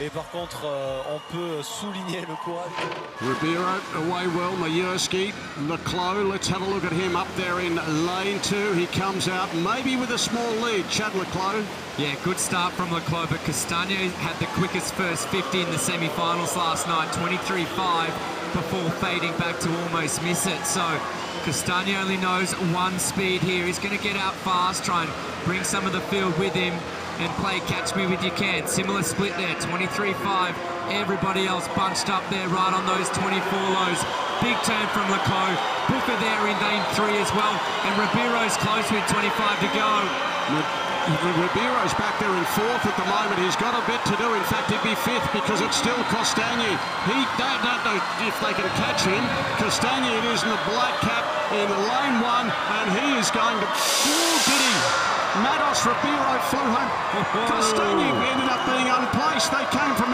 Et par contre, euh, on peut souligner le courage. Ribeiro away well, Majerski, Leclos, let's have a look at him up there in lane two. He comes out maybe with a small lead, Chad le Clos. Yeah, good start from le Clos, but Castagno had the quickest first 50 in the semi-finals last night, 23.5, before fading back to almost miss it. So Castagno only knows one speed here. He's going to get out fast, try and bring some of the field with him and play catch me with you can. Similar split there, 23-5. Everybody else bunched up there right on those 24 lows. Big turn from Leclos. Bucher there in lane three as well. And Ribeiro's close with 25 to go. Ribeiro's back there in fourth at the moment. He's got a bit to do. In fact, he'd be fifth because it's still Castagni. He don't, don't know if they can catch him. Castagni it is in the black cap in lane one, and he is going to... Ribeiro flew home. Castagni ended up being unplaced. They came from